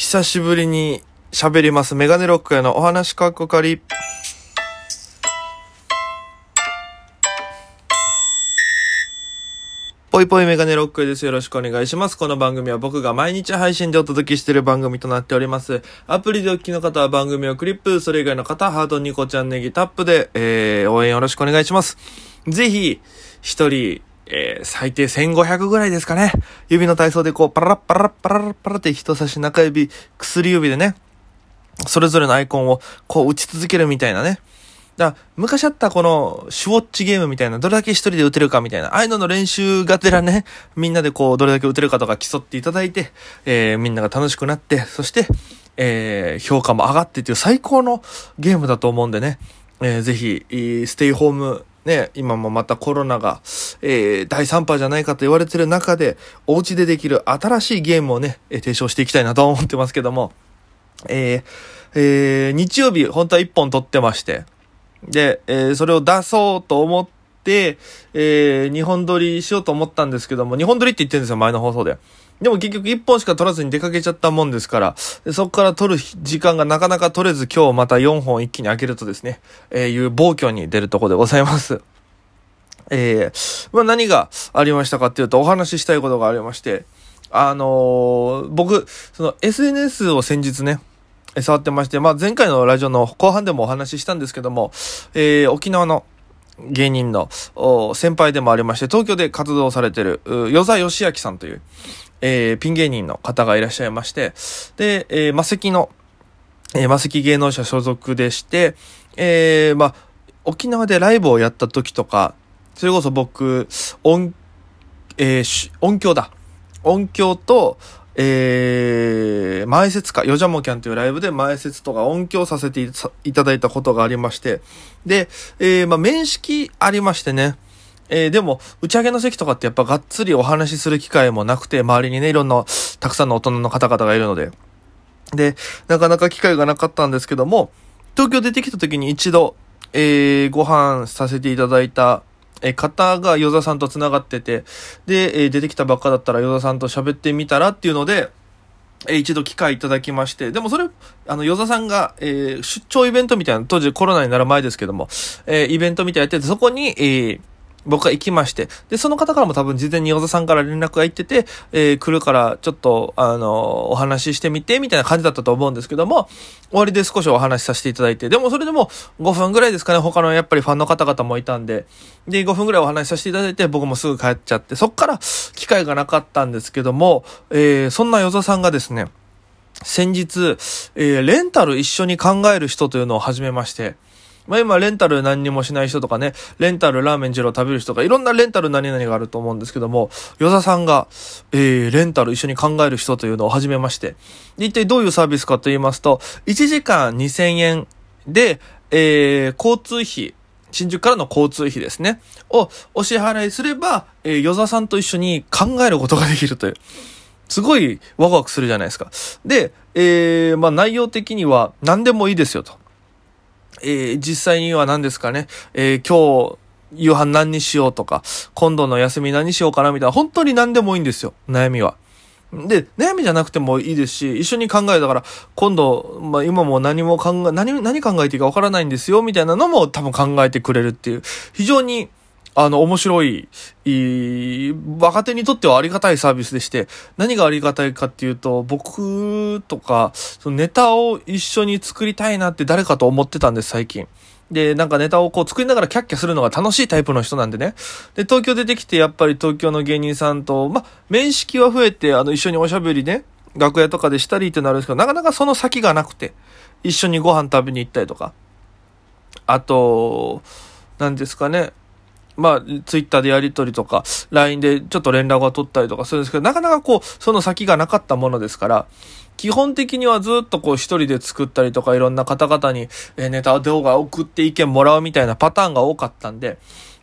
久しぶりに喋ります。メガネロックへのお話かっこかり。ぽいぽいメガネロックです。よろしくお願いします。この番組は僕が毎日配信でお届けしている番組となっております。アプリでお聞きの方は番組をクリップ、それ以外の方はハートニコちゃんネギタップで、えー、応援よろしくお願いします。ぜひ、一人、えー、最低1500ぐらいですかね。指の体操でこう、パラッパラッパラッパラって人差し中指、薬指でね、それぞれのアイコンをこう打ち続けるみたいなね。だ昔あったこのシュウォッチゲームみたいな、どれだけ一人で打てるかみたいな、ああいうのの練習がてらね、みんなでこう、どれだけ打てるかとか競っていただいて、えー、みんなが楽しくなって、そして、えー、評価も上がってっていう最高のゲームだと思うんでね、えー、ぜひ、ステイホーム、ね、今もまたコロナが、えー、第3波じゃないかと言われてる中で、お家でできる新しいゲームをね、提唱していきたいなと思ってますけども、えー、えー、日曜日、本当は1本撮ってまして、で、えー、それを出そうと思って、えー、日本撮りしようと思ったんですけども、日本撮りって言ってるんですよ、前の放送で。でも結局1本しか撮らずに出かけちゃったもんですから、そこから撮る時間がなかなか取れず今日また4本一気に開けるとですね、えー、いう暴挙に出るとこでございます。えー、まあ何がありましたかっていうとお話ししたいことがありまして、あのー、僕、その SNS を先日ね、触ってまして、まあ前回のラジオの後半でもお話ししたんですけども、えー、沖縄の芸人の先輩でもありまして、東京で活動されてる、与座義明さんという、えー、ピン芸人の方がいらっしゃいまして、で、えー、魔石の、えー、魔石芸能者所属でして、えー、まあ、沖縄でライブをやった時とか、それこそ僕、音、えー、音響だ。音響と、えー、前説か、ヨジャモキャンというライブで前説とか音響させていただいたことがありまして、で、えー、まあ、面識ありましてね、えー、でも、打ち上げの席とかってやっぱがっつりお話しする機会もなくて、周りにね、いろんな、たくさんの大人の方々がいるので。で、なかなか機会がなかったんですけども、東京出てきた時に一度、えー、ご飯させていただいた、え方が与座さんと繋がってて、で、え出てきたばっかだったら与座さんと喋ってみたらっていうので、え一度機会いただきまして、でもそれ、あの、与座さんが、えー、出張イベントみたいな、当時コロナになる前ですけども、えー、イベントみたいなやってて、そこに、えー、僕が行きまして、で、その方からも多分事前に小田さんから連絡が行ってて、えー、来るからちょっと、あの、お話ししてみて、みたいな感じだったと思うんですけども、終わりで少しお話しさせていただいて、でもそれでも5分ぐらいですかね、他のやっぱりファンの方々もいたんで、で、5分ぐらいお話しさせていただいて、僕もすぐ帰っちゃって、そっから機会がなかったんですけども、えー、そんな与座さんがですね、先日、えー、レンタル一緒に考える人というのを始めまして、まあ今、レンタル何にもしない人とかね、レンタルラーメン二郎食べる人とか、いろんなレンタル何々があると思うんですけども、与座さんが、えー、レンタル一緒に考える人というのを始めまして、一体どういうサービスかと言いますと、1時間2000円で、えー、交通費、新宿からの交通費ですね。をお支払いすれば、えー、与座さんと一緒に考えることができるという。すごいワクワクするじゃないですか。で、えー、まあ内容的には何でもいいですよと。えー、実際には何ですかね、えー、今日、夕飯何にしようとか、今度の休み何しようかなみたいな、本当に何でもいいんですよ、悩みは。で、悩みじゃなくてもいいですし、一緒に考えたから、今度、まあ今も何も考え、何、何考えていいかわからないんですよ、みたいなのも多分考えてくれるっていう、非常に、あの、面白い、いい、若手にとってはありがたいサービスでして、何がありがたいかっていうと、僕とか、そのネタを一緒に作りたいなって誰かと思ってたんです、最近。で、なんかネタをこう作りながらキャッキャするのが楽しいタイプの人なんでね。で、東京出てきて、やっぱり東京の芸人さんと、ま、面識は増えて、あの、一緒におしゃべりね、楽屋とかでしたりってなるんですけど、なかなかその先がなくて、一緒にご飯食べに行ったりとか。あと、何ですかね。まあ、ツイッターでやり取りとか、LINE でちょっと連絡を取ったりとかするんですけど、なかなかこう、その先がなかったものですから、基本的にはずっとこう一人で作ったりとか、いろんな方々にネタ動画送って意見もらうみたいなパターンが多かったんで、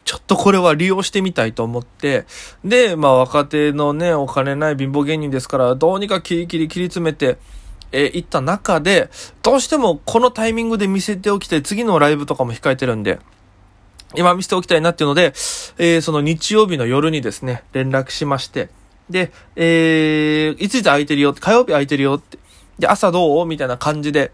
ちょっとこれは利用してみたいと思って、で、まあ若手のね、お金ない貧乏芸人ですから、どうにかキリキリ切り詰めて、えー、行った中で、どうしてもこのタイミングで見せておきたい、次のライブとかも控えてるんで、今見せておきたいなっていうので、えー、その日曜日の夜にですね、連絡しまして、で、えー、いついつ空いてるよって、火曜日空いてるよって。で、朝どう？みたいな感じで、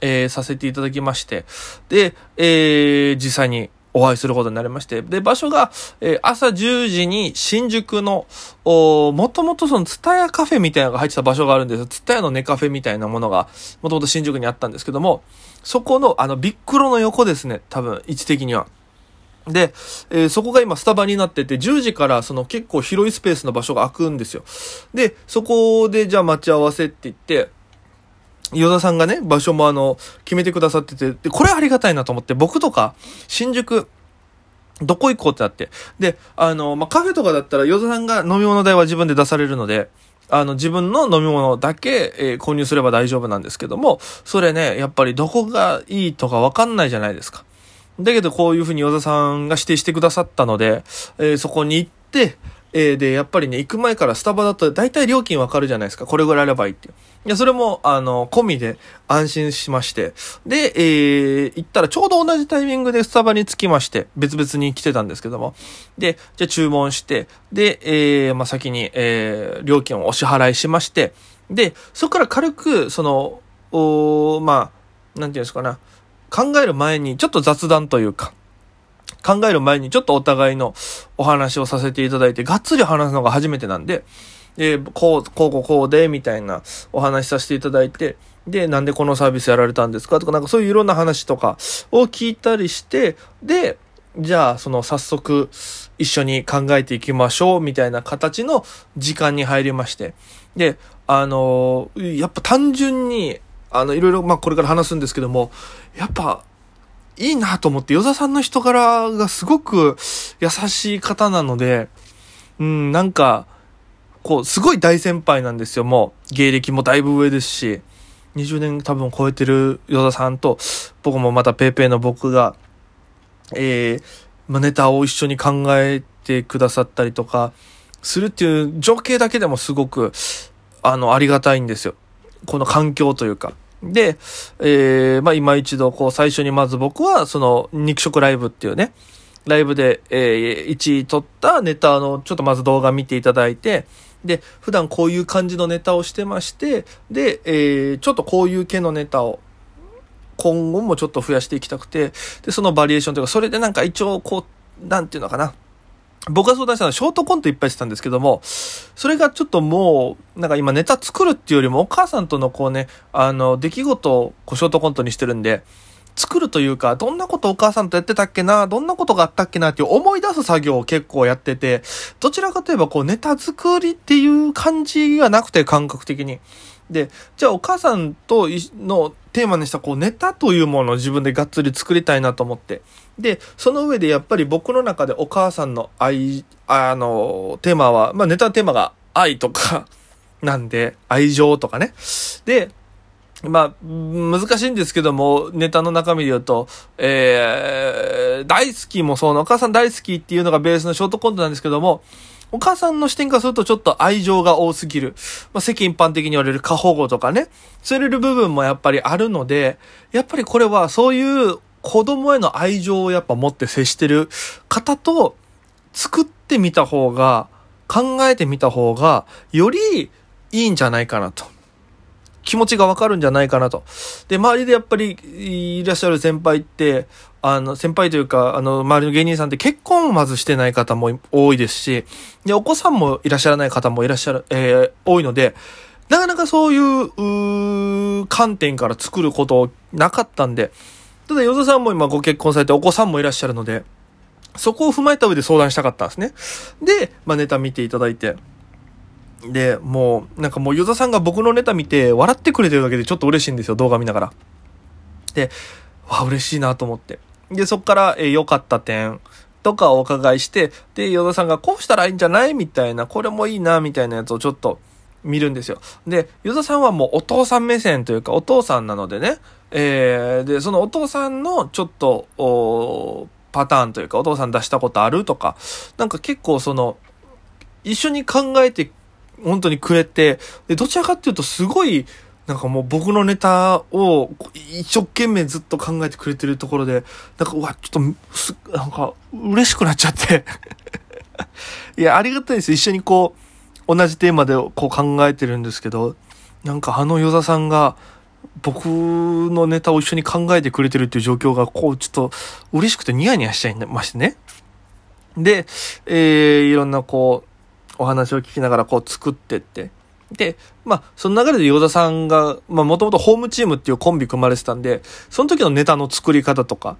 えー、させていただきまして、で、えー、実際にお会いすることになりまして、で、場所が、えー、朝10時に新宿の、おもともとそのツタヤカフェみたいなのが入ってた場所があるんですよ。ツタヤのネカフェみたいなものが、もともと新宿にあったんですけども、そこの、あの、ビックロの横ですね、多分、位置的には。で、えー、そこが今スタバになってて、10時からその結構広いスペースの場所が空くんですよ。で、そこでじゃあ待ち合わせって言って、与田さんがね、場所もあの、決めてくださってて、で、これありがたいなと思って、僕とか、新宿、どこ行こうってなって。で、あの、まあ、カフェとかだったら、与田さんが飲み物代は自分で出されるので、あの、自分の飲み物だけ、えー、購入すれば大丈夫なんですけども、それね、やっぱりどこがいいとかわかんないじゃないですか。だけどこういうふうに与田さんが指定してくださったので、えー、そこに行って、えー、で、やっぱりね、行く前からスタバだと大体料金わかるじゃないですか。これぐらいあればいいって。いう。いや、それも、あの、込みで安心しまして。で、えー、行ったらちょうど同じタイミングでスタバに着きまして、別々に来てたんですけども。で、じゃあ注文して、で、えー、まあ、先に、えー、料金をお支払いしまして、で、そこから軽く、その、おまあ、なんていうんですかな。考える前に、ちょっと雑談というか、考える前にちょっとお互いのお話をさせていただいて、がっつり話すのが初めてなんで、で、こう、こうこうこうで、みたいなお話させていただいて、で、なんでこのサービスやられたんですか？とか、なんかそういういろんな話とかを聞いたりして、で、じゃあ、その早速一緒に考えていきましょう、みたいな形の時間に入りまして。で、あのやっぱ単純に、あの、いろいろ、まあこれから話すんですけども、やっぱ、いいなと思って、与座さんの人柄がすごく優しい方なので、うん、なんか、こう、すごい大先輩なんですよ、もう。芸歴もだいぶ上ですし、20年多分超えてる与田さんと、僕もまたペーペーの僕が、えー、まあ、ネタを一緒に考えてくださったりとか、するっていう情景だけでもすごく、あの、ありがたいんですよ。この環境というか。で、えー、まあ、今一度、こう、最初にまず僕は、その、肉食ライブっていうね、ライブで、えー、1位取ったネタの、ちょっとまず動画見ていただいて、で、普段こういう感じのネタをしてまして、で、えー、ちょっとこういう系のネタを、今後もちょっと増やしていきたくて、で、そのバリエーションというか、それでなんか一応、こう、なんていうのかな。僕が相談したのはショートコントいっぱいしてたんですけども、それがちょっともう、なんか今ネタ作るっていうよりもお母さんとのこうね、あの、出来事をこうショートコントにしてるんで、作るというか、どんなことお母さんとやってたっけな、どんなことがあったっけなっていう思い出す作業を結構やってて、どちらかといえばこうネタ作りっていう感じがなくて感覚的に。で、じゃあお母さんとのテーマにしたこうネタというものを自分でがっつり作りたいなと思って。で、その上でやっぱり僕の中でお母さんの愛、あの、テーマは、まあネタテーマが愛とか なんで、愛情とかね。で、まあ、難しいんですけども、ネタの中身で言うと、えー、大好きもそうな、お母さん大好きっていうのがベースのショートコントなんですけども、お母さんの視点からするとちょっと愛情が多すぎる。まあ、世間一般的に言われる過保護とかね、そうれる部分もやっぱりあるので、やっぱりこれはそういう子供への愛情をやっぱ持って接してる方と作ってみた方が、考えてみた方が、よりいいんじゃないかなと。気持ちがわかるんじゃないかなと。で、周りでやっぱりいらっしゃる先輩って、あの、先輩というか、あの、周りの芸人さんって結婚をまずしてない方も多いですし、で、お子さんもいらっしゃらない方もいらっしゃる、えー、多いので、なかなかそういう、う観点から作ることなかったんで、ただ、ヨザさんも今ご結婚されてお子さんもいらっしゃるので、そこを踏まえた上で相談したかったんですね。で、まあ、ネタ見ていただいて、で、もう、なんかもう、ヨザさんが僕のネタ見て、笑ってくれてるだけでちょっと嬉しいんですよ、動画見ながら。で、わ、嬉しいなと思って。で、そっから、え良かった点とかをお伺いして、で、ヨザさんがこうしたらいいんじゃないみたいな、これもいいな、みたいなやつをちょっと見るんですよ。で、ヨザさんはもうお父さん目線というか、お父さんなのでね、えー、で、そのお父さんのちょっと、おパターンというか、お父さん出したことあるとか、なんか結構その、一緒に考えて本当にくれて、で、どちらかっていうとすごい、なんかもう僕のネタを一生懸命ずっと考えてくれてるところで、なんか、うわ、ちょっと、す、なんか、嬉しくなっちゃって いや、ありがたいです。一緒にこう、同じテーマでこう考えてるんですけど、なんかあの与座さんが、僕のネタを一緒に考えてくれてるっていう状況が、こう、ちょっと嬉しくてニヤニヤしちゃいましてね。で、えー、いろんなこう、お話を聞きながらこう作ってって。で、まあ、その流れでヨ田さんが、まあ、もともとホームチームっていうコンビ組まれてたんで、その時のネタの作り方とか、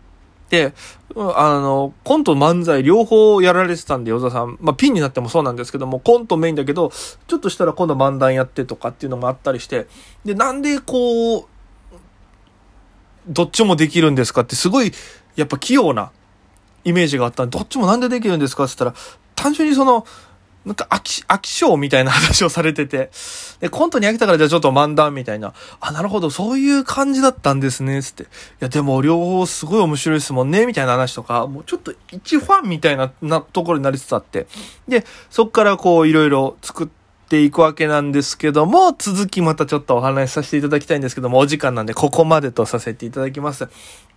で、あの、コント漫才両方やられてたんで、ヨ田さん。まあ、ピンになってもそうなんですけども、コントメインだけど、ちょっとしたら今度漫談やってとかっていうのもあったりして、で、なんでこう、どっちもできるんですかってすごい、やっぱ器用なイメージがあったんで、どっちもなんでできるんですかって言ったら、単純にその、なんか飽き、飽き性みたいな話をされてて、で、コントに飽きたからじゃあちょっと漫談みたいな、あ、なるほど、そういう感じだったんですね、つって。いや、でも両方すごい面白いですもんね、みたいな話とか、もうちょっと一ファンみたいな、なところになりつつあって。で、そっからこういろいろ作って、ていくわけなんですけども、続きまたちょっとお話しさせていただきたいんですけども、お時間なんでここまでとさせていただきます。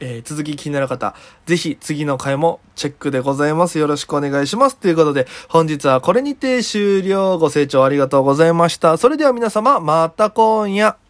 えー、続き気になる方、ぜひ次の回もチェックでございます。よろしくお願いします。ということで、本日はこれにて終了。ご清聴ありがとうございました。それでは皆様、また今夜。